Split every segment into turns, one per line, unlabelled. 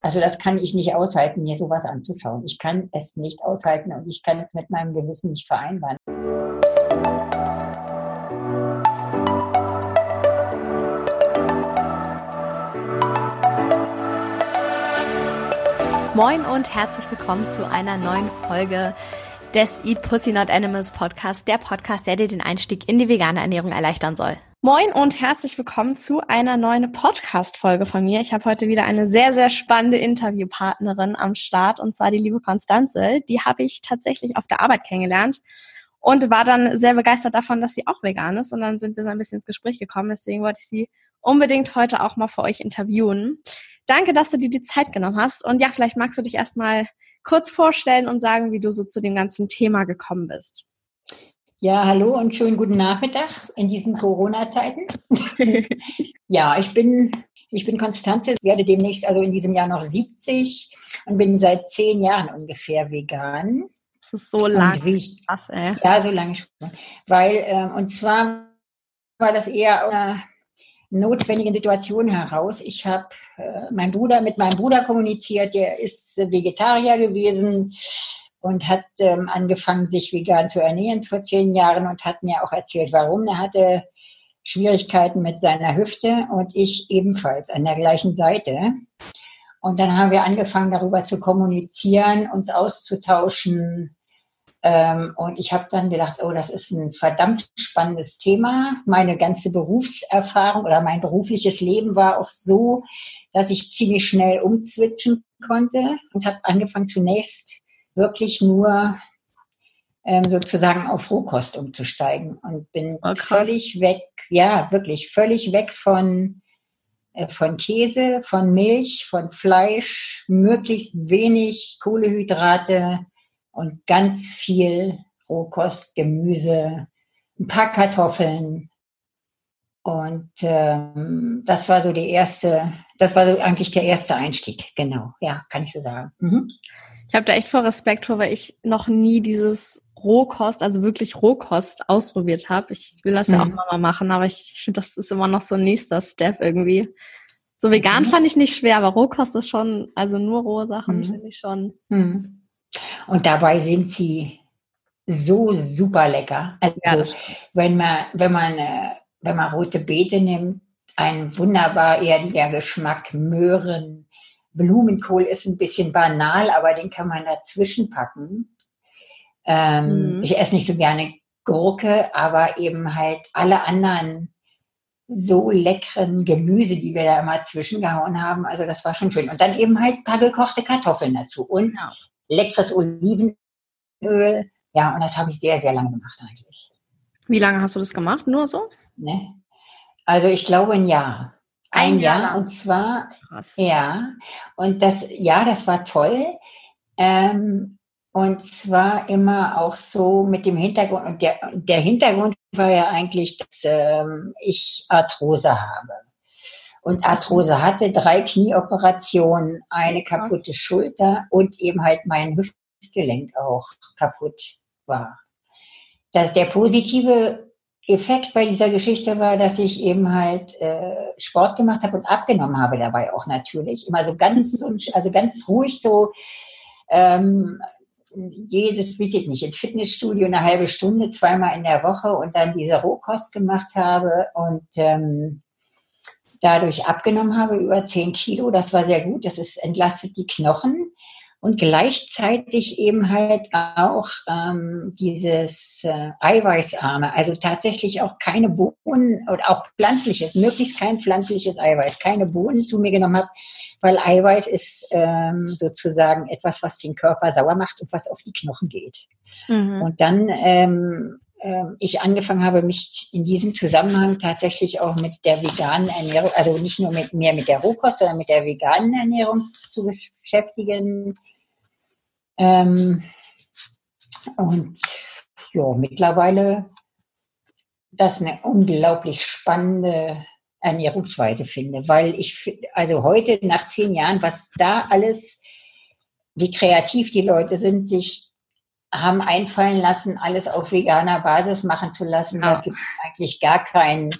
Also das kann ich nicht aushalten, mir sowas anzuschauen. Ich kann es nicht aushalten und ich kann es mit meinem Gewissen nicht vereinbaren.
Moin und herzlich willkommen zu einer neuen Folge des Eat Pussy Not Animals Podcast, der Podcast, der dir den Einstieg in die vegane Ernährung erleichtern soll. Moin und herzlich willkommen zu einer neuen Podcast-Folge von mir. Ich habe heute wieder eine sehr, sehr spannende Interviewpartnerin am Start und zwar die liebe Konstanze. Die habe ich tatsächlich auf der Arbeit kennengelernt und war dann sehr begeistert davon, dass sie auch vegan ist und dann sind wir so ein bisschen ins Gespräch gekommen. Deswegen wollte ich sie unbedingt heute auch mal für euch interviewen. Danke, dass du dir die Zeit genommen hast und ja, vielleicht magst du dich erstmal kurz vorstellen und sagen, wie du so zu dem ganzen Thema gekommen bist.
Ja, hallo und schönen guten Nachmittag in diesen Corona-Zeiten. ja, ich bin, ich bin Konstanze, werde demnächst also in diesem Jahr noch 70 und bin seit zehn Jahren ungefähr vegan.
Das ist so lang. Ich,
Krass, ey. Ja, so lange schon. Weil, äh, und zwar war das eher aus einer notwendigen Situation heraus. Ich habe äh, mein Bruder mit meinem Bruder kommuniziert, der ist Vegetarier gewesen und hat ähm, angefangen, sich vegan zu ernähren vor zehn Jahren und hat mir auch erzählt, warum. Er hatte Schwierigkeiten mit seiner Hüfte und ich ebenfalls an der gleichen Seite. Und dann haben wir angefangen, darüber zu kommunizieren, uns auszutauschen. Ähm, und ich habe dann gedacht, oh, das ist ein verdammt spannendes Thema. Meine ganze Berufserfahrung oder mein berufliches Leben war auch so, dass ich ziemlich schnell umzwitschen konnte und habe angefangen zunächst wirklich nur ähm, sozusagen auf Rohkost umzusteigen und bin oh, völlig weg, ja, wirklich völlig weg von, äh, von Käse, von Milch, von Fleisch, möglichst wenig Kohlehydrate und ganz viel Rohkost, Gemüse, ein paar Kartoffeln. Und ähm, das war so die erste, das war so eigentlich der erste Einstieg, genau, ja, kann ich so sagen. Mhm.
Ich habe da echt voll Respekt vor, weil ich noch nie dieses Rohkost, also wirklich Rohkost ausprobiert habe. Ich will das mhm. ja auch mal machen, aber ich, ich finde, das ist immer noch so ein nächster Step irgendwie. So vegan mhm. fand ich nicht schwer, aber Rohkost ist schon, also nur rohe Sachen mhm. finde ich schon.
Mhm. Und dabei sind sie so super lecker. Also ja, wenn man, wenn man, äh, wenn man rote Beete nimmt, ein wunderbar erdiger Geschmack, Möhren, Blumenkohl ist ein bisschen banal, aber den kann man dazwischen packen. Ähm, mhm. Ich esse nicht so gerne Gurke, aber eben halt alle anderen so leckeren Gemüse, die wir da immer zwischengehauen haben. Also das war schon schön. Und dann eben halt ein paar gekochte Kartoffeln dazu und leckeres Olivenöl. Ja, und das habe ich sehr, sehr lange gemacht eigentlich.
Wie lange hast du das gemacht? Nur so?
Ne? Also ich glaube ein Jahr. Ein, ein Jahr, Jahr und zwar, Krass. ja, und das, ja, das war toll. Ähm, und zwar immer auch so mit dem Hintergrund, und der, der Hintergrund war ja eigentlich, dass ähm, ich Arthrose habe. Und Arthrose hatte drei Knieoperationen, eine kaputte Schulter und eben halt mein Hüftgelenk auch kaputt war. Das, der positive Effekt bei dieser Geschichte war, dass ich eben halt äh, Sport gemacht habe und abgenommen habe dabei auch natürlich. Immer so ganz, also ganz ruhig so ähm, jedes, weiß ich nicht, ins Fitnessstudio eine halbe Stunde, zweimal in der Woche und dann diese Rohkost gemacht habe und ähm, dadurch abgenommen habe über 10 Kilo. Das war sehr gut. Das ist entlastet die Knochen und gleichzeitig eben halt auch ähm, dieses äh, Eiweißarme, also tatsächlich auch keine Bohnen oder auch pflanzliches, möglichst kein pflanzliches Eiweiß, keine Bohnen zu mir genommen habe, weil Eiweiß ist ähm, sozusagen etwas, was den Körper sauer macht und was auf die Knochen geht. Mhm. Und dann ähm, äh, ich angefangen habe, mich in diesem Zusammenhang tatsächlich auch mit der veganen Ernährung, also nicht nur mit, mehr mit der Rohkost, sondern mit der veganen Ernährung zu beschäftigen, ähm, und ja, mittlerweile das eine unglaublich spannende Ernährungsweise finde, weil ich, also heute nach zehn Jahren, was da alles, wie kreativ die Leute sind, sich haben einfallen lassen, alles auf veganer Basis machen zu lassen, ja. da gibt es eigentlich gar keinen.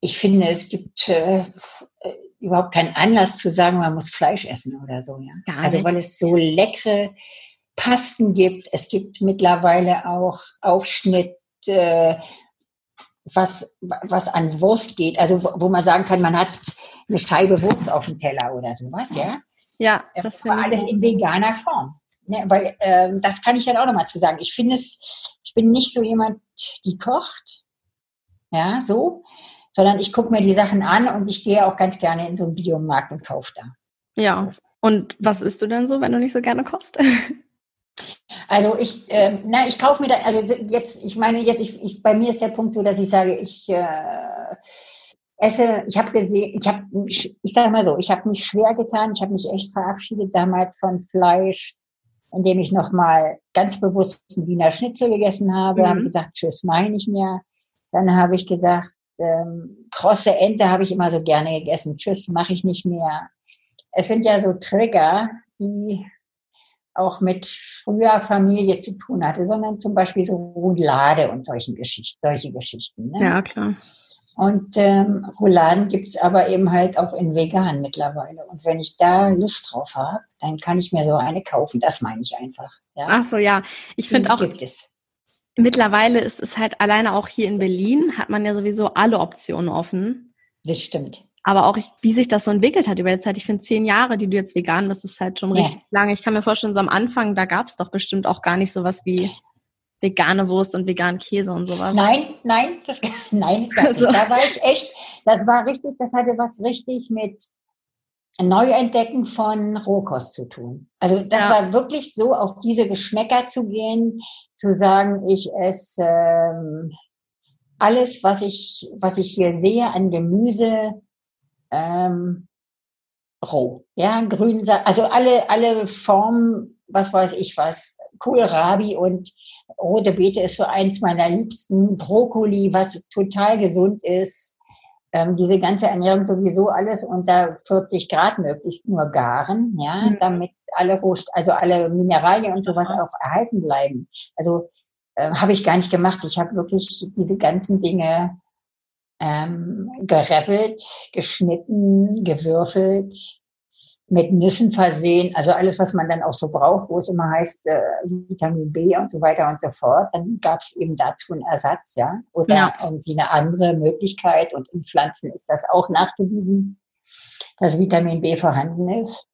Ich finde, es gibt äh, überhaupt keinen Anlass zu sagen, man muss Fleisch essen oder so. Ja? Gar also weil es so leckere Pasten gibt. Es gibt mittlerweile auch Aufschnitt, äh, was, was an Wurst geht. Also wo, wo man sagen kann, man hat eine Scheibe Wurst auf dem Teller oder sowas, ja.
Ja, das
war alles in veganer Form. Ne, weil ähm, das kann ich dann auch nochmal zu sagen. Ich finde es, ich bin nicht so jemand, die kocht, ja, so, sondern ich gucke mir die Sachen an und ich gehe auch ganz gerne in so einen Biomarkt und kaufe da.
Ja. Und was isst du denn so, wenn du nicht so gerne kochst?
Also ich, äh, na, ich kaufe mir da, also jetzt, ich meine jetzt, ich, ich, bei mir ist der Punkt so, dass ich sage, ich äh, esse, ich habe gesehen, ich habe, ich sage mal so, ich habe mich schwer getan, ich habe mich echt verabschiedet damals von Fleisch, indem ich nochmal ganz bewusst einen Wiener Schnitzel gegessen habe, mhm. habe gesagt, tschüss, meine ich mehr. Dann habe ich gesagt, ähm, krosse Ente habe ich immer so gerne gegessen, tschüss, mache ich nicht mehr. Es sind ja so Trigger, die auch mit früher Familie zu tun hatte, sondern zum Beispiel so Roulade und solchen Geschichten, solche Geschichten.
Ne? Ja, klar.
Und ähm, Rouladen gibt's aber eben halt auch in vegan mittlerweile. Und wenn ich da Lust drauf habe, dann kann ich mir so eine kaufen. Das meine ich einfach.
Ja? Ach so, ja. Ich finde auch. Gibt es. Mittlerweile ist es halt alleine auch hier in Berlin, hat man ja sowieso alle Optionen offen.
Das stimmt.
Aber auch, wie sich das so entwickelt hat über die Zeit. Ich finde, zehn Jahre, die du jetzt vegan bist, ist halt schon ja. richtig lange. Ich kann mir vorstellen, so am Anfang, da gab es doch bestimmt auch gar nicht sowas wie vegane Wurst und veganen Käse und sowas.
Nein, nein, das, nein, das also. nicht. Da war ich echt, das war richtig, das hatte was richtig mit Neuentdecken von Rohkost zu tun. Also das ja. war wirklich so, auf diese Geschmäcker zu gehen, zu sagen, ich esse ähm, alles, was ich, was ich hier sehe an Gemüse, ähm, roh. Ja, grün, also alle, alle Formen, was weiß ich was, Kohlrabi und rote Beete ist so eins meiner liebsten. Brokkoli, was total gesund ist. Ähm, diese ganze Ernährung sowieso alles unter 40 Grad möglichst nur garen, ja, mhm. damit alle Rohst also alle Mineralien und sowas auch erhalten bleiben. Also äh, habe ich gar nicht gemacht. Ich habe wirklich diese ganzen Dinge ähm, gereppelt, geschnitten, gewürfelt, mit Nüssen versehen, also alles, was man dann auch so braucht, wo es immer heißt äh, Vitamin B und so weiter und so fort, dann gab es eben dazu einen Ersatz, ja, oder ja. irgendwie eine andere Möglichkeit. Und in Pflanzen ist das auch nachgewiesen, dass Vitamin B vorhanden ist.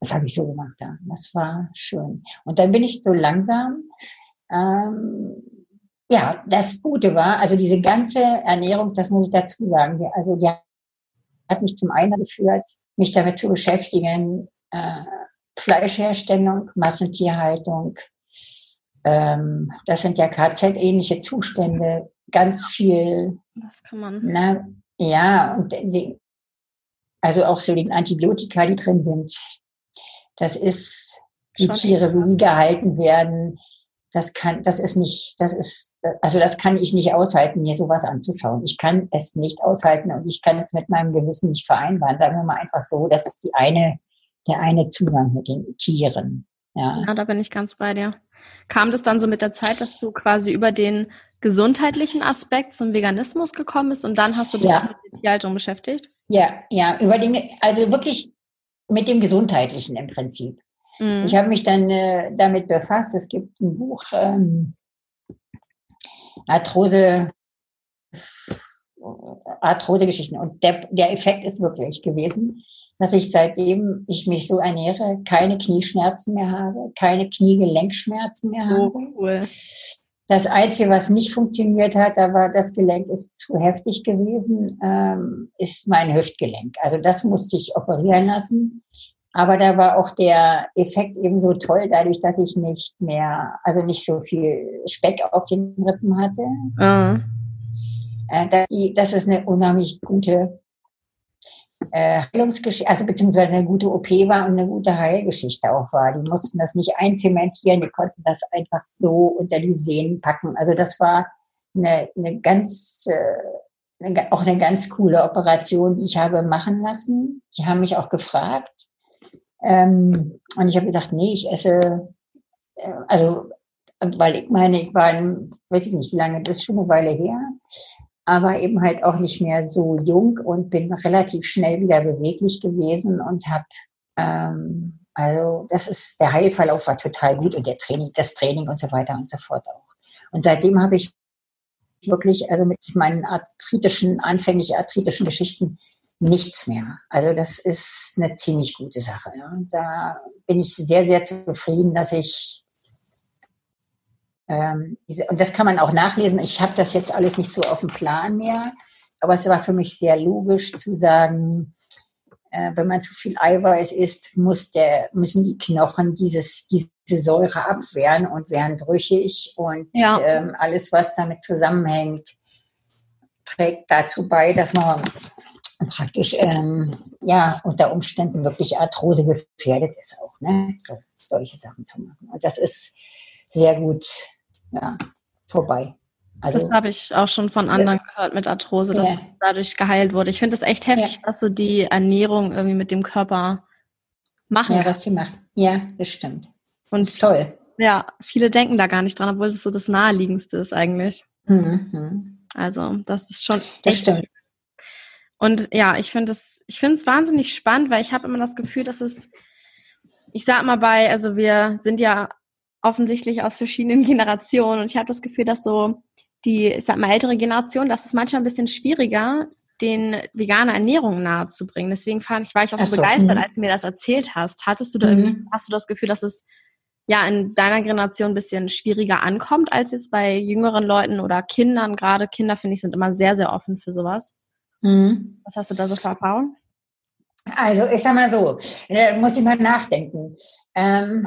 Das habe ich so gemacht, ja. Das war schön. Und dann bin ich so langsam, ähm, ja, das Gute war, also diese ganze Ernährung, das muss ich dazu sagen, also die hat mich zum einen geführt, mich damit zu beschäftigen, äh, Fleischherstellung, Massentierhaltung. Ähm, das sind ja KZ-ähnliche Zustände, ganz viel.
Das kann man.
Na, ja, und die, also auch so die Antibiotika, die drin sind. Das ist die Schon Tiere, wie die gehalten werden. Das kann, das ist nicht, das ist, also das kann ich nicht aushalten, mir sowas anzuschauen. Ich kann es nicht aushalten und ich kann es mit meinem Gewissen nicht vereinbaren. Sagen wir mal einfach so, das ist die eine, der eine Zugang mit den Tieren. Ja.
ja, da bin ich ganz bei dir. Kam das dann so mit der Zeit, dass du quasi über den gesundheitlichen Aspekt zum Veganismus gekommen bist und dann hast du dich ja. mit der Tierhaltung beschäftigt?
Ja, ja, über den, also wirklich mit dem Gesundheitlichen im Prinzip. Mhm. Ich habe mich dann äh, damit befasst. Es gibt ein Buch, ähm, Arthrose, Arthrose-Geschichten. Und der, der Effekt ist wirklich gewesen, dass ich seitdem ich mich so ernähre, keine Knieschmerzen mehr habe, keine Kniegelenkschmerzen mehr habe. Oh, cool. Das Einzige, was nicht funktioniert hat, da war das Gelenk ist zu heftig gewesen, ähm, ist mein Hüftgelenk. Also das musste ich operieren lassen. Aber da war auch der Effekt eben so toll, dadurch, dass ich nicht mehr, also nicht so viel Speck auf den Rippen hatte. Mhm. Äh, das ist eine unheimlich gute äh, Heilungsgeschichte, also beziehungsweise eine gute OP war und eine gute Heilgeschichte auch war. Die mussten das nicht einzementieren, die konnten das einfach so unter die Sehnen packen. Also das war eine, eine ganz, äh, eine, auch eine ganz coole Operation, die ich habe machen lassen. Die haben mich auch gefragt, ähm, und ich habe gesagt, nee, ich esse, äh, also, weil ich meine, ich war, in, weiß ich nicht, wie lange, das ist schon eine Weile her. aber eben halt auch nicht mehr so jung und bin relativ schnell wieder beweglich gewesen und habe ähm, also das ist der Heilverlauf war total gut und der Training, das Training und so weiter und so fort auch. Und seitdem habe ich wirklich also mit meinen arthritischen anfänglich arthritischen Geschichten nichts mehr. Also das ist eine ziemlich gute Sache. Ja. Da bin ich sehr sehr zufrieden, dass ich ähm, diese, und das kann man auch nachlesen. Ich habe das jetzt alles nicht so auf dem Plan mehr, aber es war für mich sehr logisch zu sagen, äh, wenn man zu viel Eiweiß isst, muss der, müssen die Knochen dieses, diese Säure abwehren und werden brüchig und ja. ähm, alles, was damit zusammenhängt, trägt dazu bei, dass man praktisch ähm, ja unter Umständen wirklich Arthrose gefährdet ist auch, ne? So, solche Sachen zu machen. Und das ist sehr gut ja, vorbei.
Also, das habe ich auch schon von anderen ja. gehört mit Arthrose, dass ja. dadurch geheilt wurde. Ich finde es echt heftig, ja. was so die Ernährung irgendwie mit dem Körper machen
ja, kann. was sie macht. Ja, das stimmt. Und das toll.
Ja, viele denken da gar nicht dran, obwohl das so das Naheliegendste ist eigentlich. Mhm. Also, das ist schon.
Das stimmt.
Und ja, ich finde es, ich finde es wahnsinnig spannend, weil ich habe immer das Gefühl, dass es, ich sag mal bei, also wir sind ja offensichtlich aus verschiedenen Generationen. Und ich habe das Gefühl, dass so die, ich sag mal, ältere Generation, das ist manchmal ein bisschen schwieriger, den vegane Ernährung nahezubringen. Deswegen fand ich, war ich auch so, so begeistert, mh. als du mir das erzählt hast. Hattest du da mhm. hast du das Gefühl, dass es ja in deiner Generation ein bisschen schwieriger ankommt als jetzt bei jüngeren Leuten oder Kindern? Gerade Kinder, finde ich, sind immer sehr, sehr offen für sowas. Mhm. Was hast du da so für Erfahrungen?
Also, ich sag mal so, äh, muss ich mal nachdenken. Ähm,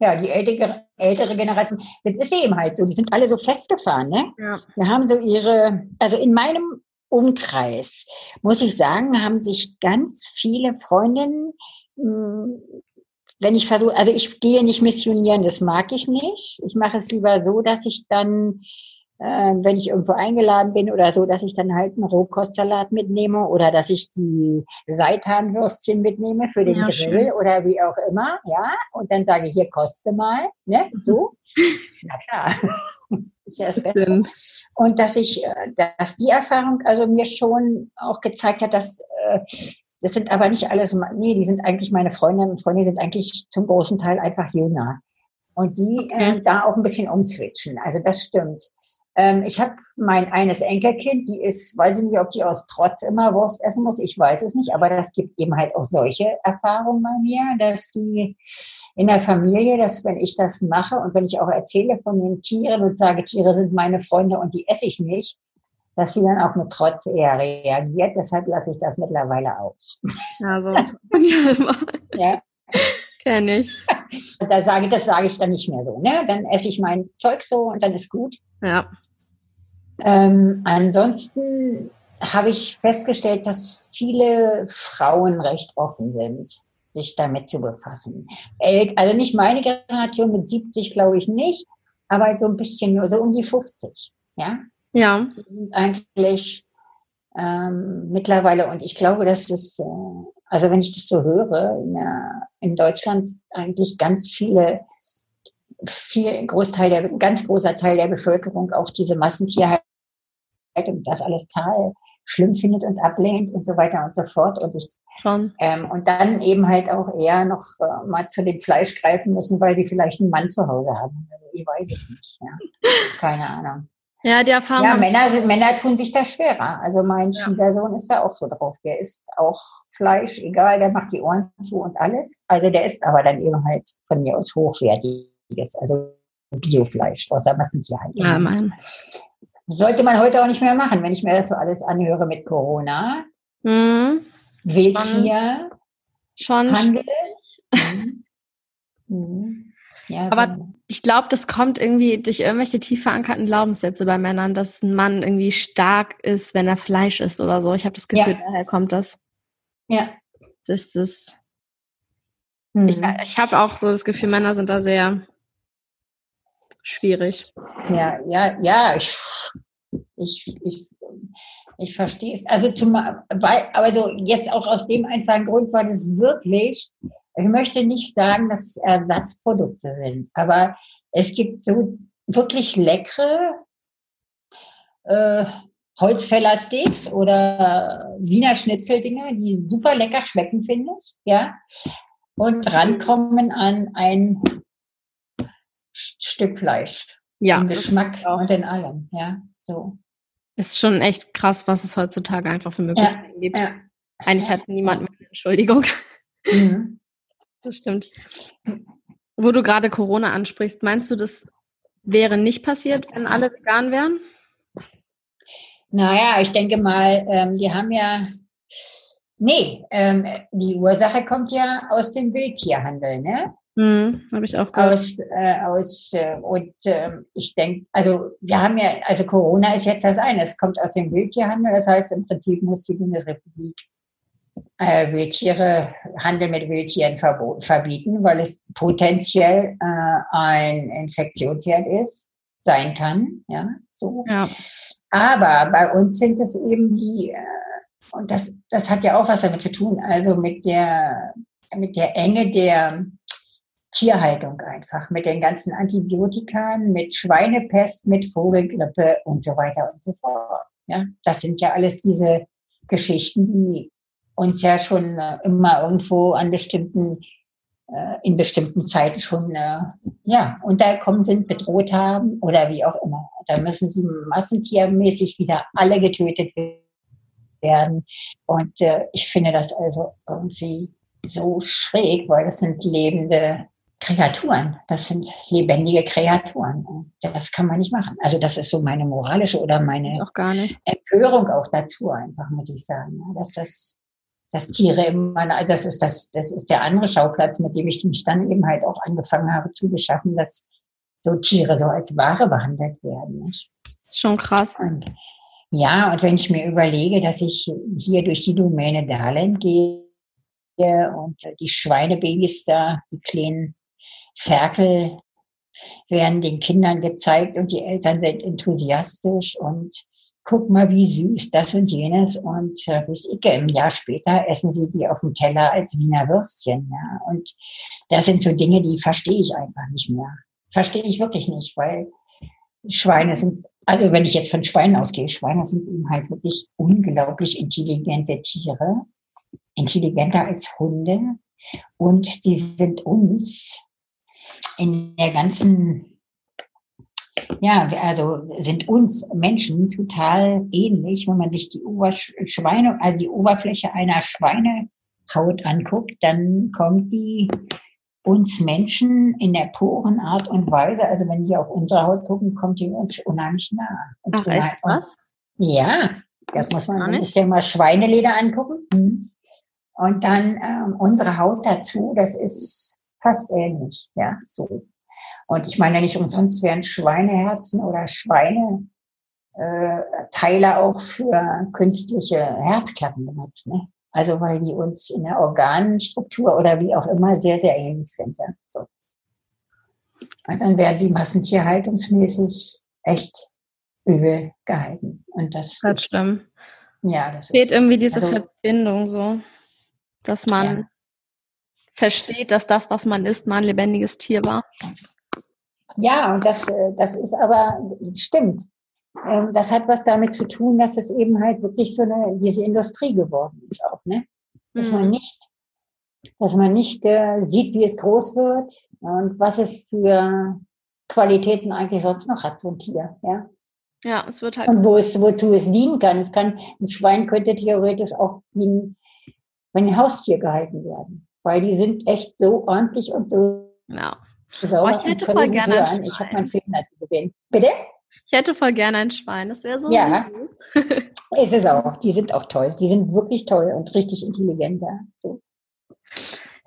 ja, die ältere, ältere Generation, das ist eben halt so, die sind alle so festgefahren, ne? Ja. Wir haben so ihre, also in meinem Umkreis, muss ich sagen, haben sich ganz viele Freundinnen, hm, wenn ich versuche, also ich gehe nicht missionieren, das mag ich nicht. Ich mache es lieber so, dass ich dann äh, wenn ich irgendwo eingeladen bin oder so, dass ich dann halt einen Rohkostsalat mitnehme oder dass ich die Seitanwürstchen mitnehme für den ja, Grill schön. oder wie auch immer, ja, und dann sage ich, hier koste mal, ne, so. Na klar. ist ja das Beste. Und dass ich, äh, dass die Erfahrung also mir schon auch gezeigt hat, dass äh, das sind aber nicht alles, nee, die sind eigentlich meine Freundinnen und Freunde sind eigentlich zum großen Teil einfach jünger. Und die okay. äh, da auch ein bisschen umzwitschen. Also das stimmt. Ähm, ich habe mein eines Enkelkind, die ist, weiß ich nicht, ob die aus Trotz immer Wurst essen muss, ich weiß es nicht, aber das gibt eben halt auch solche Erfahrungen bei mir, dass die in der Familie, dass wenn ich das mache und wenn ich auch erzähle von den Tieren und sage, Tiere sind meine Freunde und die esse ich nicht, dass sie dann auch mit Trotz eher reagiert. Deshalb lasse ich das mittlerweile aus.
Ja, so ist ja immer. Ja. Kenn ich.
Da sage, das sage ich dann nicht mehr so. Ne? Dann esse ich mein Zeug so und dann ist gut.
Ja.
Ähm, ansonsten habe ich festgestellt, dass viele Frauen recht offen sind, sich damit zu befassen. Also nicht meine Generation mit 70, glaube ich nicht, aber so ein bisschen nur so um die 50. Ja.
Ja.
Die sind eigentlich ähm, mittlerweile, und ich glaube, dass das, äh, also wenn ich das so höre, in, äh, in Deutschland eigentlich ganz viele viel Großteil der, ganz großer Teil der Bevölkerung auch diese Massentierhaltung und das alles total schlimm findet und ablehnt und so weiter und so fort. Und ich ähm, und dann eben halt auch eher noch äh, mal zu dem Fleisch greifen müssen, weil sie vielleicht einen Mann zu Hause haben. Also, ich weiß es nicht. Ja. Keine Ahnung.
Ja, die Erfahrung.
Ja, Männer, sind, Männer tun sich da schwerer. Also mein ja. Schwiegersohn ist da auch so drauf. Der isst auch Fleisch, egal, der macht die Ohren zu und alles. Also der isst aber dann eben halt von mir aus hochwertig Richtiges, also Biofleisch, außer Massentierhaltung. Ja, Mann. Sollte man heute auch nicht mehr machen, wenn ich mir das so alles anhöre mit Corona. Mhm. Wildtier,
schon, schon Handel. Mhm. mhm. Ja, Aber so. ich glaube, das kommt irgendwie durch irgendwelche tief verankerten Glaubenssätze bei Männern, dass ein Mann irgendwie stark ist, wenn er Fleisch isst oder so. Ich habe das Gefühl, ja. daher kommt das.
Ja.
Das ist. Mhm. Ich, ich habe auch so das Gefühl, Männer sind da sehr schwierig.
Ja, ja, ja, ich, ich, ich, ich verstehe es. Also zum, weil, aber so jetzt auch aus dem einfachen Grund, weil es wirklich, ich möchte nicht sagen, dass es Ersatzprodukte sind, aber es gibt so wirklich leckere, äh, Holzfällersteaks oder Wiener Schnitzeldinger, die super lecker schmecken, finde ich, ja. Und rankommen an ein Stück Fleisch. Ja. Im Geschmack und in allem, ja, so.
Ist schon echt krass, was es heutzutage einfach für Möglichkeiten ja, gibt. Ja. Eigentlich hat niemand mehr Entschuldigung. Mhm. Das stimmt. Wo du gerade Corona ansprichst, meinst du, das wäre nicht passiert, wenn alle vegan wären?
Naja, ich denke mal, ähm, die haben ja, nee, ähm, die Ursache kommt ja aus dem Wildtierhandel, ne?
Hm, Habe ich auch gehört.
Aus, äh, aus äh, und äh, ich denke, also wir haben ja, also Corona ist jetzt das eine, es kommt aus dem Wildtierhandel, das heißt im Prinzip muss die Bundesrepublik äh, Wildtiere, Handel mit Wildtieren verbieten, weil es potenziell äh, ein Infektionsherd ist, sein kann, ja, so. Ja. Aber bei uns sind es eben die, äh, und das, das hat ja auch was damit zu tun, also mit der, mit der Enge der Tierhaltung einfach, mit den ganzen Antibiotika, mit Schweinepest, mit Vogelgrippe und so weiter und so fort. Ja, das sind ja alles diese Geschichten, die uns ja schon äh, immer irgendwo an bestimmten, äh, in bestimmten Zeiten schon, äh, ja, untergekommen sind, bedroht haben oder wie auch immer. Da müssen sie massentiermäßig wieder alle getötet werden. Und äh, ich finde das also irgendwie so schräg, weil das sind lebende Kreaturen. Das sind lebendige Kreaturen. Das kann man nicht machen. Also das ist so meine moralische oder meine
auch gar nicht.
Empörung auch dazu einfach, muss ich sagen. Dass das, dass Tiere immer, das ist das, das ist der andere Schauplatz, mit dem ich mich dann eben halt auch angefangen habe zu beschaffen, dass so Tiere so als Ware behandelt werden. Nicht?
Das ist schon krass.
Und, ja, und wenn ich mir überlege, dass ich hier durch die Domäne Darland gehe und die Schweinebabys da, die kleinen Ferkel werden den Kindern gezeigt und die Eltern sind enthusiastisch und guck mal, wie süß das und jenes. Und äh, bis ich im Jahr später essen sie die auf dem Teller als Wiener Würstchen. Ja. Und das sind so Dinge, die verstehe ich einfach nicht mehr. Verstehe ich wirklich nicht, weil Schweine sind, also wenn ich jetzt von Schweinen ausgehe, Schweine sind eben halt wirklich unglaublich intelligente Tiere, intelligenter als Hunde. Und sie sind uns in der ganzen, ja, also sind uns Menschen total ähnlich, wenn man sich die Oberschweine, also die Oberfläche einer Schweinehaut anguckt, dann kommt die uns Menschen in der puren Art und Weise, also wenn wir auf unsere Haut gucken, kommt die uns unheimlich nah.
Und Ach, echt was?
Ja, das, das muss man ein bisschen mal Schweineleder angucken. Mhm. Und dann ähm, unsere Haut dazu, das ist fast ähnlich, ja, so. Und ich meine, nicht umsonst werden Schweineherzen oder Schweine äh, Teile auch für künstliche Herzklappen benutzt, ne? Also weil die uns in der Organstruktur oder wie auch immer sehr, sehr ähnlich sind. Ja? So. Und dann werden sie massentierhaltungsmäßig echt übel gehalten. Und das,
das stimmt.
Ja, das
fehlt irgendwie diese also, Verbindung so, dass man ja versteht, dass das, was man ist, mal ein lebendiges Tier war.
Ja, und das, äh, das ist aber, stimmt. Ähm, das hat was damit zu tun, dass es eben halt wirklich so eine, diese Industrie geworden ist auch, ne? Dass mhm. man nicht, dass man nicht äh, sieht, wie es groß wird und was es für Qualitäten eigentlich sonst noch hat, so ein Tier, ja?
Ja, es wird halt.
Und wo es, wozu es dienen kann. Es kann, ein Schwein könnte theoretisch auch wie wenn ein Haustier gehalten werden weil die sind echt so ordentlich und so
ja. sauber. Oh, ich hätte voll gerne ein Schwein.
Ich habe meinen Film dazu gesehen. Bitte?
Ich hätte voll gerne ein Schwein. Das wäre so
ja, süß. ist es auch. Die sind auch toll. Die sind wirklich toll und richtig intelligent. Ja, so.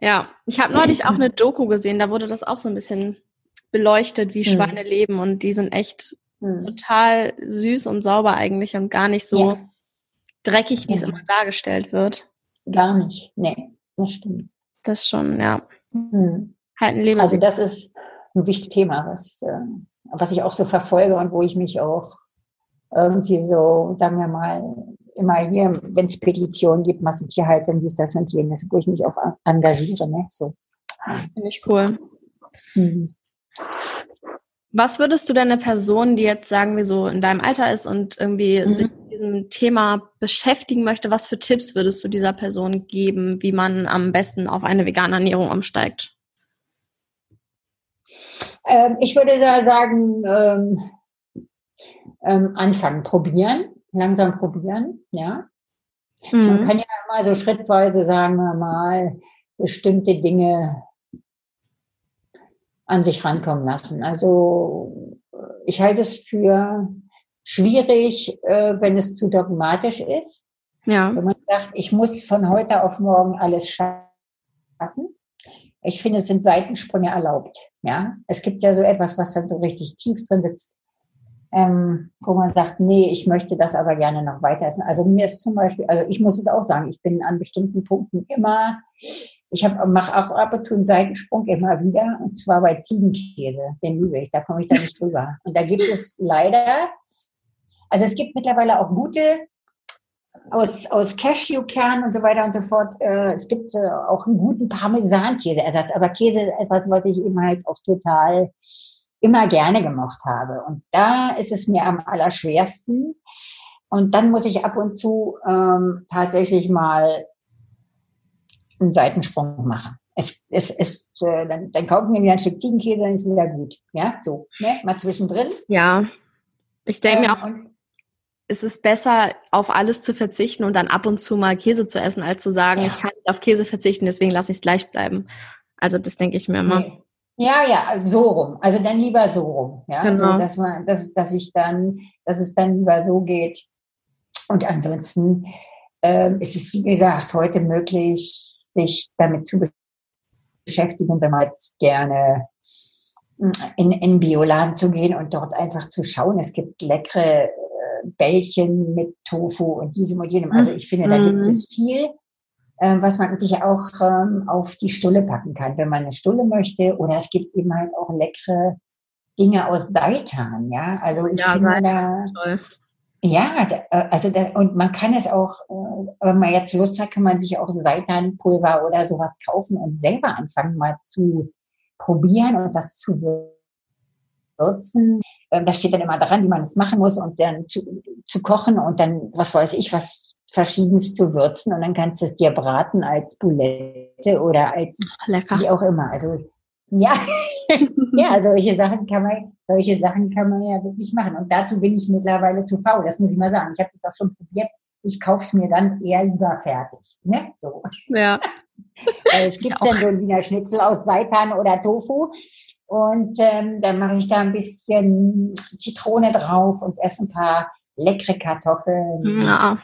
ja ich habe neulich auch eine Doku gesehen. Da wurde das auch so ein bisschen beleuchtet, wie hm. Schweine hm. leben. Und die sind echt hm. total süß und sauber eigentlich und gar nicht so ja. dreckig, wie ja. es immer dargestellt wird.
Gar nicht. Nee, das stimmt.
Das schon, ja. Mhm. Halt ein Leben.
Also das ist ein wichtiges Thema, was, äh, was ich auch so verfolge und wo ich mich auch irgendwie so, sagen wir mal, immer hier, wenn es Petitionen gibt, Massentierhaltung, dies, das und jenes, wo ich mich auch engagiere. Ne? So.
Finde ich cool. Mhm. Was würdest du denn einer Person, die jetzt sagen wir so in deinem Alter ist und irgendwie mhm. sich mit diesem Thema beschäftigen möchte, was für Tipps würdest du dieser Person geben, wie man am besten auf eine vegane Ernährung umsteigt?
Ähm, ich würde da sagen, ähm, ähm, anfangen, probieren, langsam probieren, ja. Mhm. Man kann ja mal so schrittweise, sagen wir mal, bestimmte Dinge an sich rankommen lassen. Also ich halte es für schwierig, äh, wenn es zu dogmatisch ist. Ja. Wenn man sagt, ich muss von heute auf morgen alles schaffen. Ich finde, es sind Seitensprünge erlaubt. Ja, es gibt ja so etwas, was dann so richtig tief drin sitzt, ähm, wo man sagt, nee, ich möchte das aber gerne noch weiter essen. Also mir ist zum Beispiel, also ich muss es auch sagen, ich bin an bestimmten Punkten immer ich mache auch ab und zu einen Seitensprung immer wieder, und zwar bei Ziegenkäse. Den liebe ich, da komme ich da nicht drüber. Und da gibt es leider, also es gibt mittlerweile auch gute aus, aus Cashewkern und so weiter und so fort. Äh, es gibt äh, auch einen guten Parmesankäseersatz, aber Käse ist etwas, was ich immer halt auch total immer gerne gemocht habe. Und da ist es mir am allerschwersten. Und dann muss ich ab und zu ähm, tatsächlich mal einen Seitensprung machen. Es, es, es, äh, dann, dann kaufen wir wieder ein Stück Ziegenkäse, dann ist wieder gut. Ja, so, ne? mal zwischendrin.
Ja, ich denke ähm, mir auch, es ist besser, auf alles zu verzichten und dann ab und zu mal Käse zu essen, als zu sagen, ja. ich kann nicht auf Käse verzichten, deswegen lasse ich es gleich bleiben. Also das denke ich mir immer. Nee.
Ja, ja, so rum. Also dann lieber so rum. Ja, genau. also, dass man, dass, dass ich dann, dass es dann lieber so geht. Und ansonsten ähm, ist es, wie gesagt, heute möglich, sich damit zu beschäftigen, wenn man jetzt gerne hm, in, in Bioladen zu gehen und dort einfach zu schauen. Es gibt leckere äh, Bällchen mit Tofu und diesem und jenem. Also ich finde, da gibt mhm. es viel, äh, was man sich auch ähm, auf die Stulle packen kann, wenn man eine Stulle möchte. Oder es gibt eben halt auch leckere Dinge aus Seitan, ja. Also ich ja, finde da, toll. Ja, äh, also da, und man kann es auch, äh, wenn man jetzt Lust hat, kann man sich auch Seitanpulver oder sowas kaufen und selber anfangen mal zu probieren und das zu würzen. Ähm, da steht dann immer dran, wie man es machen muss und dann zu, zu kochen und dann, was weiß ich, was verschiedenes zu würzen und dann kannst du es dir braten als Boulette oder als Lecker. wie auch immer. Also ja, ja, solche Sachen kann man, solche Sachen kann man ja wirklich machen. Und dazu bin ich mittlerweile zu faul, das muss ich mal sagen. Ich habe das auch schon probiert. Ich kaufe es mir dann eher lieber fertig. Ne? So. Ja. es gibt ja so ein Wiener Schnitzel aus Seitan oder Tofu. Und ähm, dann mache ich da ein bisschen Zitrone drauf und esse ein paar leckere Kartoffeln. Ja.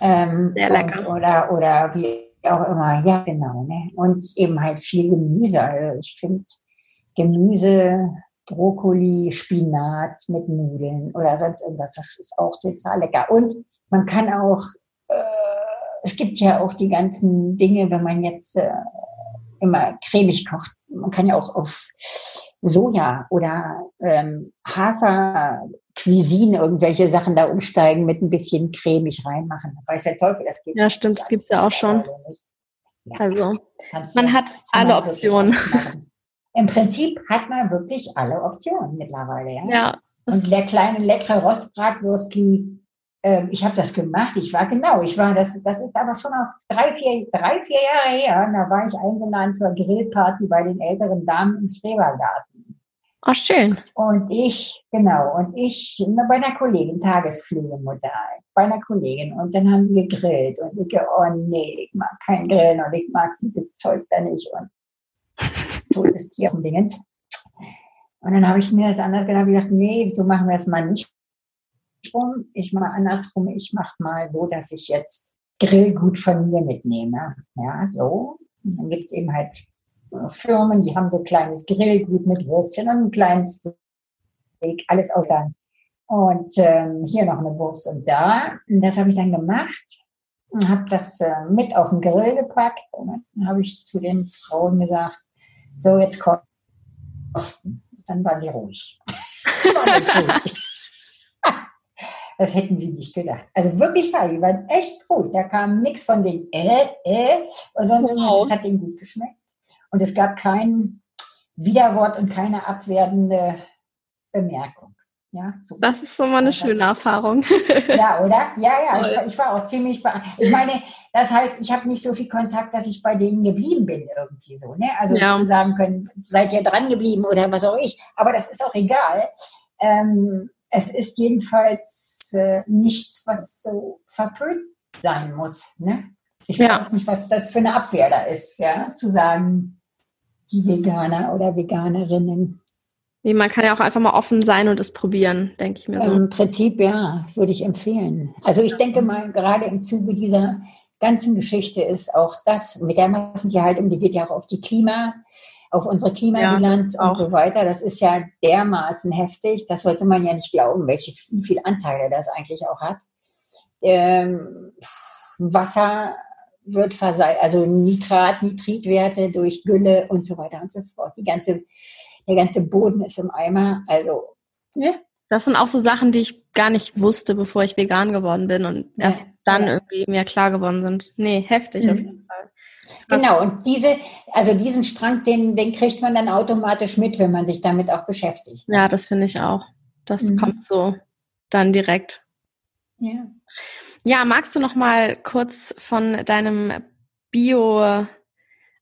Ähm, Sehr lecker. Und, oder, oder wie auch immer, ja genau. Ne? Und eben halt viel Gemüse. Also ich finde Gemüse, Brokkoli, Spinat mit Nudeln oder sonst irgendwas, das ist auch total lecker. Und man kann auch, äh, es gibt ja auch die ganzen Dinge, wenn man jetzt äh, immer cremig kocht, man kann ja auch auf Soja oder ähm, Hafer Cuisine irgendwelche Sachen da umsteigen, mit ein bisschen cremig reinmachen. Weiß der Teufel, das geht.
Ja, stimmt, das gibt's ja auch schon. Ja, also, man hat alle Optionen.
Im Prinzip hat man wirklich alle Optionen mittlerweile, ja. ja Und der kleine leckere Rostbratwürstli, äh, ich habe das gemacht, ich war genau, ich war, das, das ist aber schon noch drei, vier, drei, vier Jahre her, da war ich eingeladen zur Grillparty bei den älteren Damen im Schrebergarten.
Ach, schön.
Und ich, genau, und ich bei einer Kollegin, Tagespflegemutter, bei einer Kollegin. Und dann haben wir gegrillt. Und ich, oh nee, ich mag kein Grillen und ich mag diese Zeug da nicht. Und totes Tier und Dingens. Und dann habe ich mir das anders gedacht, ich gesagt, nee, so machen wir es mal nicht rum. Ich mache andersrum. Ich mache mal so, dass ich jetzt Grillgut von mir mitnehme. Ja, so. Und dann gibt's eben halt Firmen, die haben so ein kleines Grillgut mit Würstchen und ein kleines Steak, alles auch dann. Und ähm, hier noch eine Wurst und da. Und das habe ich dann gemacht und habe das äh, mit auf den Grill gepackt. Und dann habe ich zu den Frauen gesagt, so jetzt kosten. Dann waren sie ruhig. Das hätten sie nicht gedacht. Also wirklich fall, die waren echt ruhig. Da kam nichts von den äh, äh, sondern wow. es hat ihnen gut geschmeckt. Und es gab kein Widerwort und keine abwertende Bemerkung. Ja,
so. Das ist so mal eine ja, schöne Erfahrung.
Ja, oder? Ja, ja, ich, ich war auch ziemlich. Ich meine, das heißt, ich habe nicht so viel Kontakt, dass ich bei denen geblieben bin, irgendwie so. Ne? Also ja. zu sagen können, seid ihr dran geblieben oder was auch ich. Aber das ist auch egal. Ähm, es ist jedenfalls äh, nichts, was so verpönt sein muss. Ne? Ich ja. weiß nicht, was das für eine Abwehr da ist, ja, zu sagen, die Veganer oder Veganerinnen
Nee, man kann ja auch einfach mal offen sein und es probieren, denke ich mir so.
Im Prinzip ja, würde ich empfehlen. Also ich denke mal, gerade im Zuge dieser ganzen Geschichte ist auch das mit der Massentierhaltung, die geht ja auch auf die Klima, auf unsere Klimabilanz ja, und so weiter. Das ist ja dermaßen heftig. Das sollte man ja nicht glauben, welche wie viele Anteile das eigentlich auch hat. Ähm, Wasser wird versalzt, also Nitrat, Nitritwerte durch Gülle und so weiter und so fort. Die ganze der ganze Boden ist im Eimer. Also,
ne? Das sind auch so Sachen, die ich gar nicht wusste, bevor ich vegan geworden bin und erst ja, dann ja. irgendwie mir klar geworden sind. Nee, heftig mhm. auf jeden Fall.
Genau, und diese, also diesen Strang, den, den kriegt man dann automatisch mit, wenn man sich damit auch beschäftigt.
Ja, das finde ich auch. Das mhm. kommt so dann direkt.
Ja.
Ja, magst du noch mal kurz von deinem Bio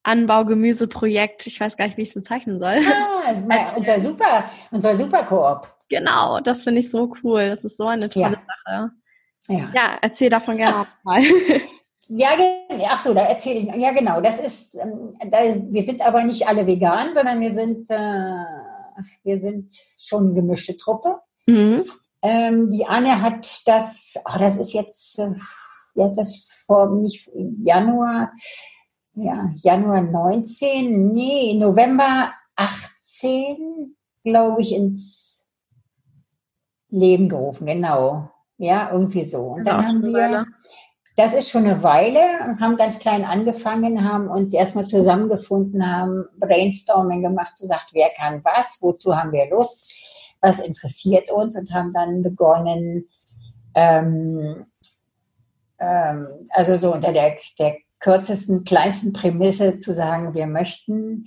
Anbaugemüseprojekt. Ich weiß gar nicht, wie ich es bezeichnen soll.
Ah, unser super, unser super Koop.
Genau, das finde ich so cool. Das ist so eine tolle ja. Sache. Ja. ja, erzähl davon gerne mal.
Ja, ach so, da erzähle ich. Ja, genau. Das ist, ähm, da, wir sind aber nicht alle vegan, sondern wir sind, äh, wir sind schon eine gemischte Truppe. Mhm. Ähm, die Anne hat das, ach, das ist jetzt, äh, ja, das vor nicht Januar ja, Januar 19, nee, November 18, glaube ich, ins Leben gerufen, genau. Ja, irgendwie so. Und dann haben wir, das ist schon eine Weile und haben ganz klein angefangen, haben uns erstmal zusammengefunden, haben Brainstorming gemacht, so sagt, wer kann was, wozu haben wir Lust, was interessiert uns und haben dann begonnen, ähm, ähm, also so unter der, der kürzesten, kleinsten Prämisse zu sagen, wir möchten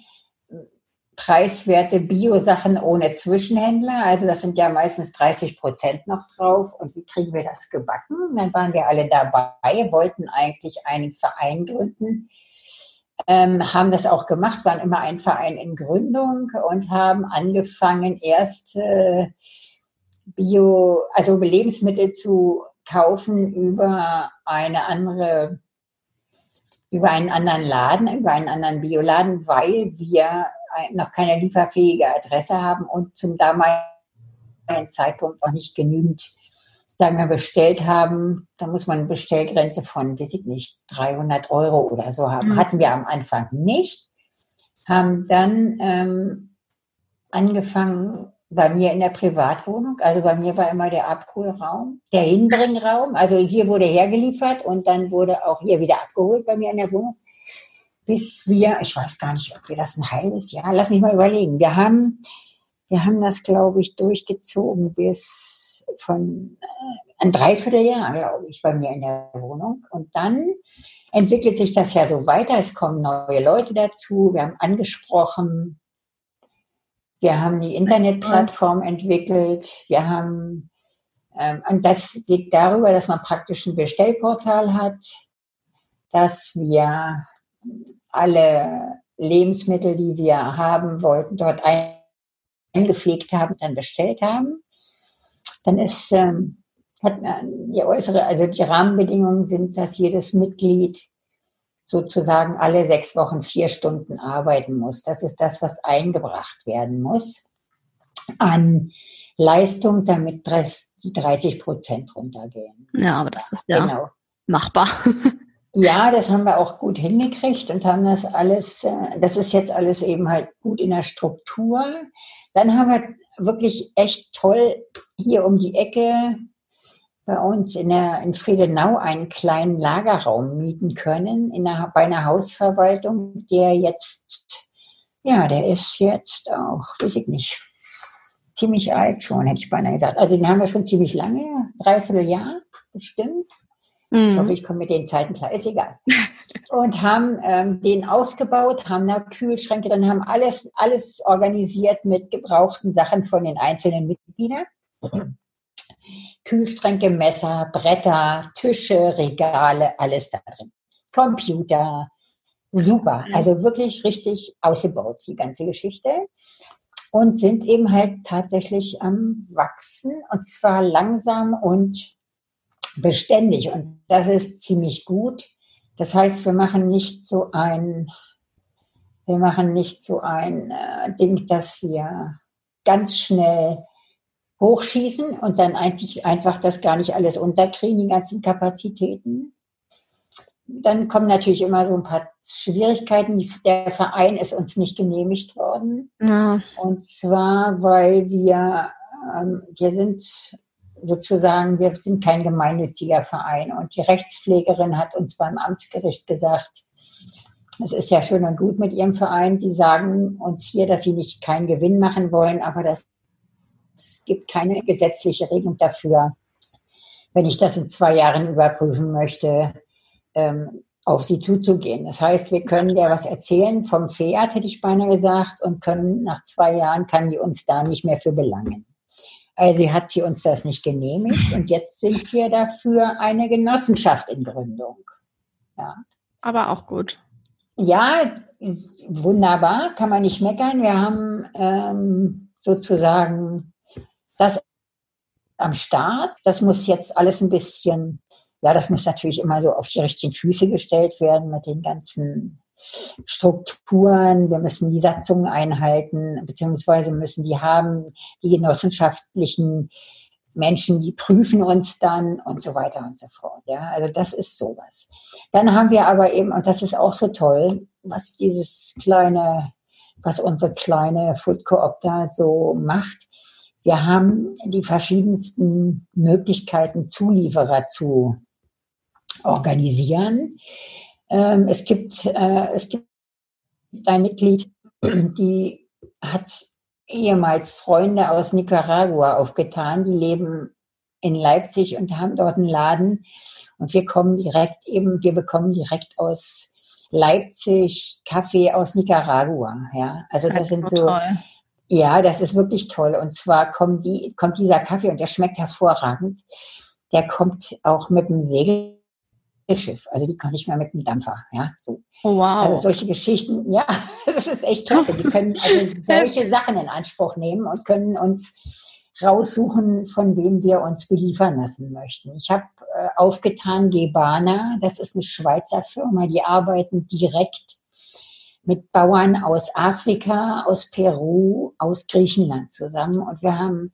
preiswerte Bio-Sachen ohne Zwischenhändler. Also das sind ja meistens 30 Prozent noch drauf. Und wie kriegen wir das gebacken? Und dann waren wir alle dabei, wollten eigentlich einen Verein gründen, ähm, haben das auch gemacht, waren immer ein Verein in Gründung und haben angefangen, erst äh, Bio, also Lebensmittel zu kaufen über eine andere über einen anderen Laden, über einen anderen Bioladen, weil wir noch keine lieferfähige Adresse haben und zum damaligen Zeitpunkt auch nicht genügend, sagen wir, bestellt haben. Da muss man eine Bestellgrenze von, weiß ich nicht, 300 Euro oder so haben. Mhm. Hatten wir am Anfang nicht. Haben dann ähm, angefangen, bei mir in der Privatwohnung, also bei mir war immer der Abholraum, der Hinbringraum, also hier wurde hergeliefert und dann wurde auch hier wieder abgeholt bei mir in der Wohnung, bis wir, ich weiß gar nicht, ob wir das ein halbes Jahr, lass mich mal überlegen, wir haben, wir haben das, glaube ich, durchgezogen bis von äh, ein Dreivierteljahr, glaube ich, bei mir in der Wohnung. Und dann entwickelt sich das ja so weiter, es kommen neue Leute dazu, wir haben angesprochen, wir haben die Internetplattform entwickelt. Wir haben, ähm, und das geht darüber, dass man praktisch ein Bestellportal hat, dass wir alle Lebensmittel, die wir haben wollten, dort eingepflegt haben, dann bestellt haben. Dann ist, ähm, hat man die äußere, also die Rahmenbedingungen sind, dass jedes Mitglied sozusagen alle sechs Wochen vier Stunden arbeiten muss. Das ist das, was eingebracht werden muss an Leistung, damit die 30 Prozent runtergehen.
Ja, aber das ist ja genau. machbar.
Ja, das haben wir auch gut hingekriegt und haben das alles, äh, das ist jetzt alles eben halt gut in der Struktur. Dann haben wir wirklich echt toll hier um die Ecke bei uns in, der, in Friedenau einen kleinen Lagerraum mieten können in der, bei einer Hausverwaltung, der jetzt, ja, der ist jetzt auch, weiß ich nicht, ziemlich alt schon, hätte ich beinahe gesagt. Also den haben wir schon ziemlich lange, dreiviertel Jahr bestimmt. Mhm. Ich hoffe, ich komme mit den Zeiten klar, ist egal. und haben ähm, den ausgebaut, haben da Kühlschränke drin, haben alles, alles organisiert mit gebrauchten Sachen von den einzelnen Mitgliedern. Kühlschränke, Messer, Bretter, Tische, Regale, alles da drin. Computer, super. Mhm. Also wirklich richtig ausgebaut, die ganze Geschichte. Und sind eben halt tatsächlich am Wachsen und zwar langsam und beständig. Und das ist ziemlich gut. Das heißt, wir machen nicht so ein, wir machen nicht so ein äh, Ding, dass wir ganz schnell hochschießen und dann eigentlich einfach das gar nicht alles unterkriegen, die ganzen Kapazitäten. Dann kommen natürlich immer so ein paar Schwierigkeiten. Der Verein ist uns nicht genehmigt worden. Ja. Und zwar, weil wir, ähm, wir sind sozusagen, wir sind kein gemeinnütziger Verein. Und die Rechtspflegerin hat uns beim Amtsgericht gesagt, es ist ja schön und gut mit Ihrem Verein. Sie sagen uns hier, dass Sie nicht keinen Gewinn machen wollen, aber das, es gibt keine gesetzliche Regelung dafür, wenn ich das in zwei Jahren überprüfen möchte, ähm, auf sie zuzugehen. Das heißt, wir können ja was erzählen vom Pferd, hätte ich beinahe gesagt, und können nach zwei Jahren kann die uns da nicht mehr für belangen. Also hat sie uns das nicht genehmigt und jetzt sind wir dafür eine Genossenschaft in Gründung.
Ja. Aber auch gut.
Ja, wunderbar, kann man nicht meckern. Wir haben ähm, sozusagen das am Start. Das muss jetzt alles ein bisschen, ja, das muss natürlich immer so auf die richtigen Füße gestellt werden mit den ganzen Strukturen, wir müssen die Satzungen einhalten, beziehungsweise müssen die haben, die genossenschaftlichen Menschen, die prüfen uns dann und so weiter und so fort. Ja, also das ist sowas. Dann haben wir aber eben, und das ist auch so toll, was dieses kleine, was unsere kleine Food Coop da so macht. Wir haben die verschiedensten Möglichkeiten, Zulieferer zu organisieren. Ähm, es gibt, äh, es gibt ein Mitglied, die hat ehemals Freunde aus Nicaragua aufgetan, die leben in Leipzig und haben dort einen Laden. Und wir kommen direkt eben, wir bekommen direkt aus Leipzig Kaffee aus Nicaragua. Ja, also das, das sind so, toll. ja, das ist wirklich toll. Und zwar kommt die, kommt dieser Kaffee und der schmeckt hervorragend. Der kommt auch mit dem Segel Schiff. Also die kann ich mehr mit dem Dampfer. Ja, so. Oh, wow. Also solche Geschichten, ja, das ist echt klasse. Die können also solche Sachen in Anspruch nehmen und können uns raussuchen, von wem wir uns beliefern lassen möchten. Ich habe äh, aufgetan Gebana, das ist eine Schweizer Firma, die arbeiten direkt mit Bauern aus Afrika, aus Peru, aus Griechenland zusammen. Und wir haben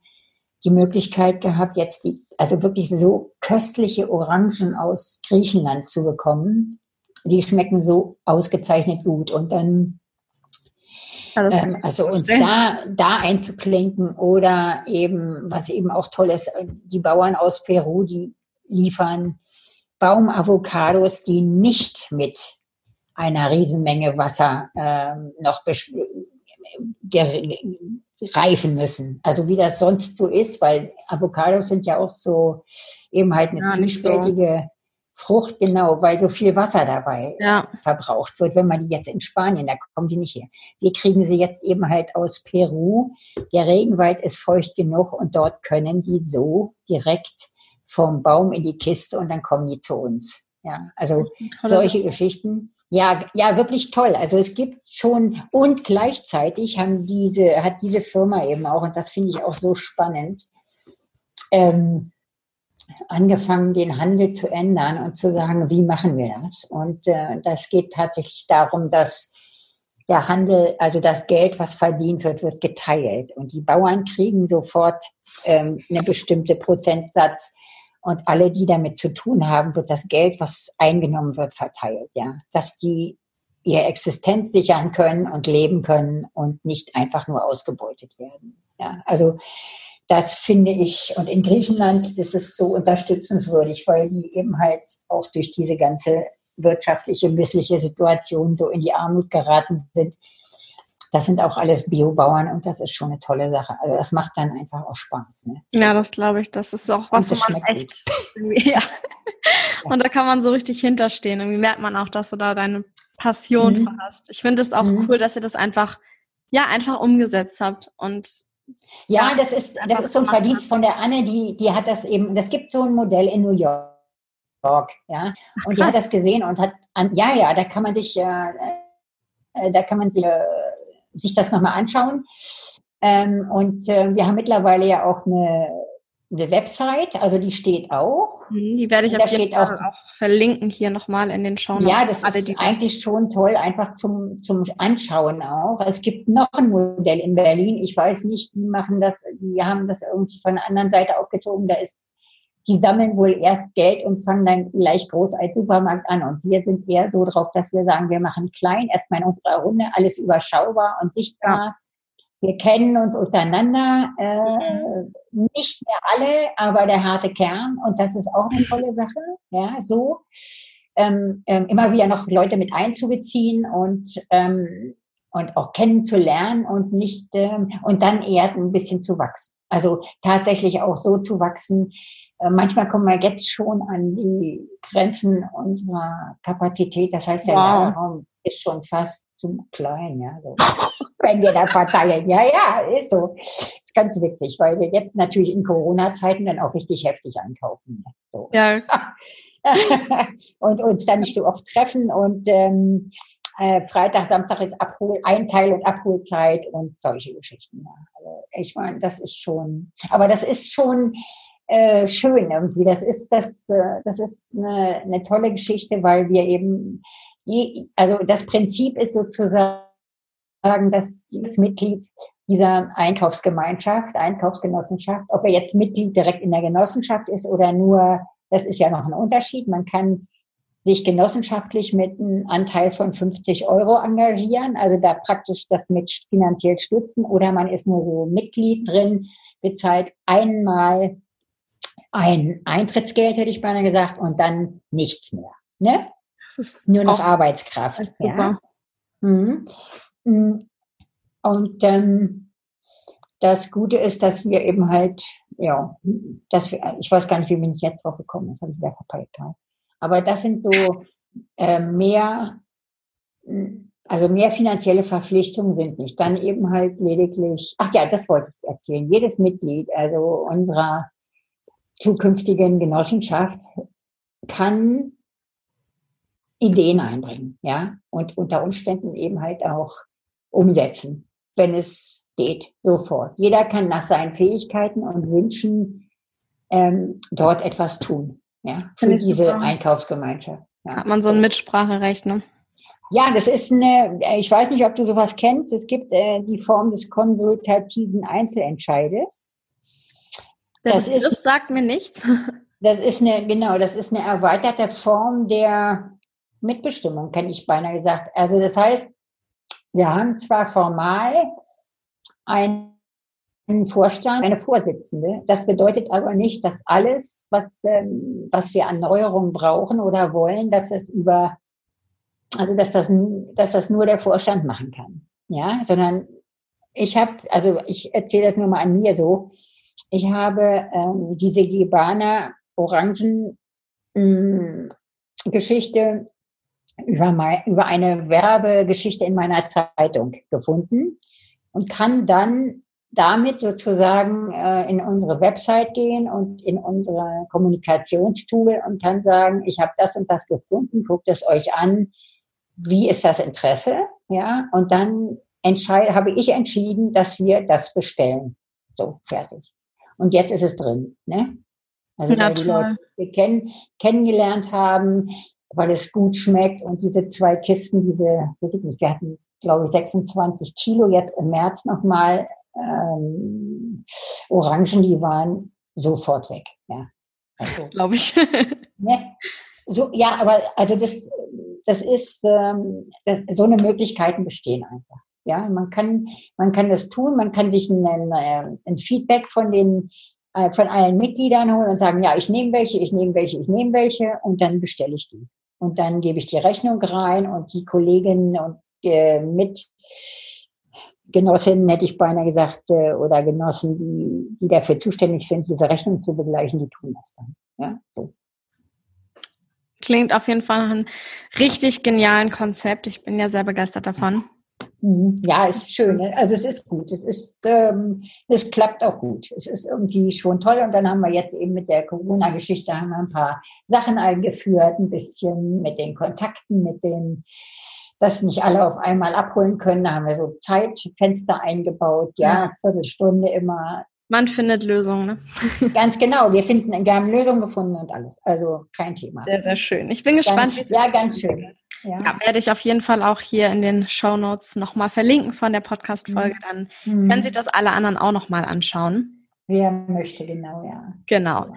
die Möglichkeit gehabt, jetzt die, also wirklich so köstliche Orangen aus Griechenland zu bekommen. Die schmecken so ausgezeichnet gut. Und dann, ähm, also uns da, da einzuklinken oder eben, was eben auch toll ist, die Bauern aus Peru, die liefern Baumavocados, die nicht mit einer Riesenmenge Wasser ähm, noch reifen müssen. Also wie das sonst so ist, weil Avocados sind ja auch so eben halt eine ja, zwiespältige so. Frucht, genau, weil so viel Wasser dabei ja. verbraucht wird. Wenn man die jetzt in Spanien, da kommen die nicht her. Wir kriegen sie jetzt eben halt aus Peru. Der Regenwald ist feucht genug und dort können die so direkt vom Baum in die Kiste und dann kommen die zu uns. Ja, also solche Geschichten ja, ja, wirklich toll. Also es gibt schon und gleichzeitig haben diese, hat diese Firma eben auch, und das finde ich auch so spannend, ähm, angefangen, den Handel zu ändern und zu sagen, wie machen wir das? Und äh, das geht tatsächlich darum, dass der Handel, also das Geld, was verdient wird, wird geteilt. Und die Bauern kriegen sofort ähm, eine bestimmte Prozentsatz und alle, die damit zu tun haben, wird das Geld, was eingenommen wird, verteilt, ja. Dass die ihre Existenz sichern können und leben können und nicht einfach nur ausgebeutet werden. Ja, also das finde ich, und in Griechenland ist es so unterstützenswürdig, weil die eben halt auch durch diese ganze wirtschaftliche, missliche Situation so in die Armut geraten sind, das sind auch alles Biobauern und das ist schon eine tolle Sache. Also das macht dann einfach auch Spaß. Ne?
Ja, das glaube ich. Das ist auch was, wo man echt. ja. Und da kann man so richtig hinterstehen. Irgendwie merkt man auch, dass du da deine Passion mhm. hast. Ich finde es auch mhm. cool, dass ihr das einfach, ja, einfach umgesetzt habt und
ja, das ist, das ist so ein Verdienst von der Anne, die, die hat das eben, das gibt so ein Modell in New York, ja, und die hat das gesehen und hat, ja, ja, da kann man sich, äh, äh, da kann man sich, äh, sich das nochmal anschauen. Ähm, und äh, wir haben mittlerweile ja auch eine eine Website, also die steht auch.
Mhm, die werde ich auf jeden Fall auch, auch, verlinken hier nochmal in den Show Notes.
Ja, das ist eigentlich schon toll, einfach zum, zum Anschauen auch. Es gibt noch ein Modell in Berlin, ich weiß nicht, die machen das, die haben das irgendwie von der anderen Seite aufgezogen, da ist, die sammeln wohl erst Geld und fangen dann gleich groß als Supermarkt an. Und wir sind eher so drauf, dass wir sagen, wir machen klein, erstmal in unserer Runde, alles überschaubar und sichtbar. Ja wir kennen uns untereinander, äh, mhm. nicht mehr alle, aber der harte Kern. Und das ist auch eine tolle Sache. Ja, so ähm, ähm, immer wieder noch Leute mit einzubeziehen und ähm, und auch kennenzulernen und nicht ähm, und dann erst ein bisschen zu wachsen. Also tatsächlich auch so zu wachsen. Äh, manchmal kommen wir jetzt schon an die Grenzen unserer Kapazität. Das heißt, der wow. Lagerraum ist schon fast zu klein, ja. So. Wenn wir da verteilen. Ja, ja, ist so. Ist ganz witzig, weil wir jetzt natürlich in Corona-Zeiten dann auch richtig heftig einkaufen. So. Ja. und uns dann nicht so oft treffen und ähm, äh, Freitag, Samstag ist Abhol, Einteil- und Abholzeit und solche Geschichten. Ja. Also ich meine, das ist schon, aber das ist schon äh, schön irgendwie. Das ist das, äh, das ist eine, eine tolle Geschichte, weil wir eben also das Prinzip ist sozusagen, dass jedes Mitglied dieser Einkaufsgemeinschaft, Einkaufsgenossenschaft, ob er jetzt Mitglied direkt in der Genossenschaft ist oder nur, das ist ja noch ein Unterschied. Man kann sich genossenschaftlich mit einem Anteil von 50 Euro engagieren, also da praktisch das mit finanziell stützen, oder man ist nur so Mitglied drin, bezahlt einmal ein Eintrittsgeld, hätte ich beinahe gesagt, und dann nichts mehr. Ne? ist nur noch Arbeitskraft. Ja. Mhm. mhm. Und ähm, das Gute ist, dass wir eben halt, ja, dass wir, ich weiß gar nicht, wie bin ich jetzt drauf gekommen, das habe ich wieder verpeilt. Aber das sind so äh, mehr, also mehr finanzielle Verpflichtungen sind nicht. Dann eben halt lediglich, ach ja, das wollte ich erzählen. Jedes Mitglied, also unserer zukünftigen Genossenschaft, kann Ideen einbringen, ja, und unter Umständen eben halt auch umsetzen, wenn es geht, sofort. Jeder kann nach seinen Fähigkeiten und Wünschen ähm, dort etwas tun, ja, für diese. Einkaufsgemeinschaft.
Ja. Hat man so ein Mitspracherecht, ne?
Ja, das ist eine, ich weiß nicht, ob du sowas kennst, es gibt äh, die Form des konsultativen Einzelentscheides.
Das, das, ist, das sagt mir nichts.
Das ist eine, genau, das ist eine erweiterte Form der Mitbestimmung, kenne ich beinahe gesagt. Also das heißt, wir haben zwar formal einen Vorstand, eine Vorsitzende. Das bedeutet aber nicht, dass alles, was, ähm, was wir an Neuerungen brauchen oder wollen, dass es über, also dass das, dass das nur der Vorstand machen kann. Ja, sondern ich habe, also ich erzähle das nur mal an mir so. Ich habe ähm, diese Gebana Orangen ähm, Geschichte über, mein, über eine Werbegeschichte in meiner Zeitung gefunden und kann dann damit sozusagen äh, in unsere Website gehen und in unsere Kommunikationstool und kann sagen, ich habe das und das gefunden, guckt es euch an, wie ist das Interesse, ja, und dann entscheide, habe ich entschieden, dass wir das bestellen. So, fertig. Und jetzt ist es drin, ne? Also, ja, weil die Leute wir kennen, kennengelernt haben, weil es gut schmeckt. Und diese zwei Kisten, diese, weiß ich nicht, wir hatten, glaube ich, 26 Kilo jetzt im März nochmal ähm, Orangen, die waren sofort weg. Ja.
Also, das glaube ich.
ne? So, ja, aber also das, das ist ähm, das, so eine Möglichkeiten bestehen einfach. Ja, man kann, man kann das tun, man kann sich ein, ein, ein Feedback von den äh, von allen Mitgliedern holen und sagen, ja, ich nehme welche, ich nehme welche, ich nehme welche und dann bestelle ich die. Und dann gebe ich die Rechnung rein und die Kolleginnen und äh, mit hätte ich beinahe gesagt, äh, oder Genossen, die, die dafür zuständig sind, diese Rechnung zu begleichen, die tun das dann. Ja, so.
Klingt auf jeden Fall nach einem richtig genialen Konzept. Ich bin ja sehr begeistert davon.
Mhm. Ja, ist schön. Also es ist gut. Es ist, ähm, es klappt auch gut. Es ist irgendwie schon toll. Und dann haben wir jetzt eben mit der Corona-Geschichte haben wir ein paar Sachen eingeführt, ein bisschen mit den Kontakten, mit den, dass nicht alle auf einmal abholen können. Da haben wir so Zeitfenster eingebaut. Ja, ja. Viertelstunde immer
man findet Lösungen, ne?
Ganz genau. Wir finden, wir haben Lösungen gefunden und alles. Also kein Thema.
Sehr, sehr schön. Ich bin gespannt,
es Ja, ganz schön.
Ja. ja. werde ich auf jeden Fall auch hier in den Show Notes nochmal verlinken von der Podcast-Folge. Mhm. Dann mhm. können sich das alle anderen auch nochmal anschauen.
Wer möchte, genau, ja.
Genau.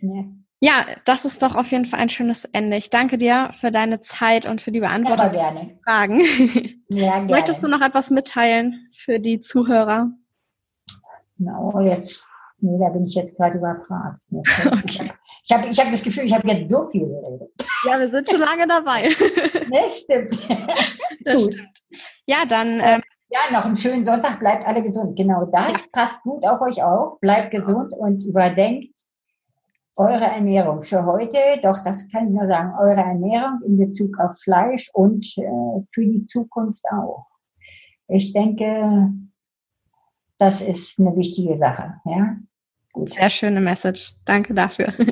Ja. ja, das ist doch auf jeden Fall ein schönes Ende. Ich danke dir für deine Zeit und für die Beantwortung
der
Fragen. Ja, gerne. Möchtest du noch etwas mitteilen für die Zuhörer?
Genau, jetzt, nee, da bin ich jetzt gerade überfragt. Okay. Ich habe ich hab das Gefühl, ich habe jetzt so viel geredet.
Ja, wir sind schon lange dabei.
ne, stimmt.
Das gut. stimmt. Ja, dann. Ähm,
ja, noch einen schönen Sonntag. Bleibt alle gesund. Genau das ja. passt gut auf euch auf. Bleibt gesund und überdenkt eure Ernährung für heute. Doch, das kann ich nur sagen, eure Ernährung in Bezug auf Fleisch und äh, für die Zukunft auch. Ich denke, das ist eine wichtige Sache. Ja?
Gut. Sehr schöne Message. Danke dafür.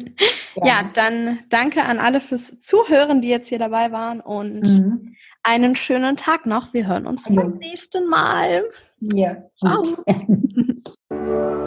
Ja. ja. dann danke an alle fürs Zuhören, die jetzt hier dabei waren und mhm. einen schönen Tag noch. Wir hören uns ja. beim nächsten Mal.
Ja.
Ciao.